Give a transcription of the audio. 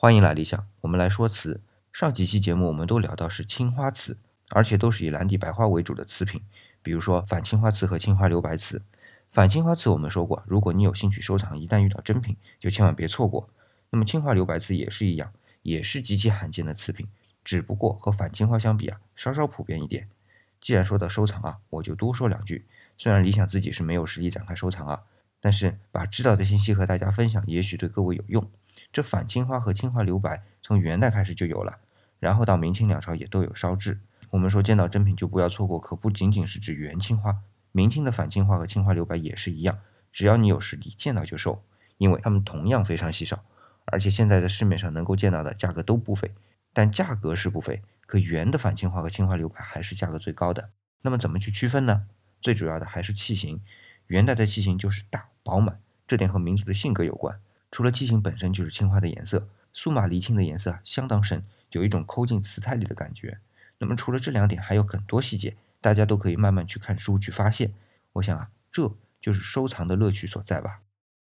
欢迎来理想，我们来说瓷。上几期节目我们都聊到是青花瓷，而且都是以蓝底白花为主的瓷品，比如说反青花瓷和青花留白瓷。反青花瓷我们说过，如果你有兴趣收藏，一旦遇到真品，就千万别错过。那么青花留白瓷也是一样，也是极其罕见的瓷品，只不过和反青花相比啊，稍稍普遍一点。既然说到收藏啊，我就多说两句。虽然理想自己是没有实力展开收藏啊，但是把知道的信息和大家分享，也许对各位有用。这反青花和青花留白从元代开始就有了，然后到明清两朝也都有烧制。我们说见到真品就不要错过，可不仅仅是指元青花，明清的反青花和青花留白也是一样。只要你有实力，见到就收，因为它们同样非常稀少，而且现在的市面上能够见到的价格都不菲，但价格是不菲，可元的反青花和青花留白还是价格最高的。那么怎么去区分呢？最主要的还是器型，元代的器型就是大饱满，这点和民族的性格有关。除了器型本身就是青花的颜色，苏玛离青的颜色相当深，有一种抠进瓷胎里的感觉。那么除了这两点，还有很多细节，大家都可以慢慢去看书去发现。我想啊，这就是收藏的乐趣所在吧。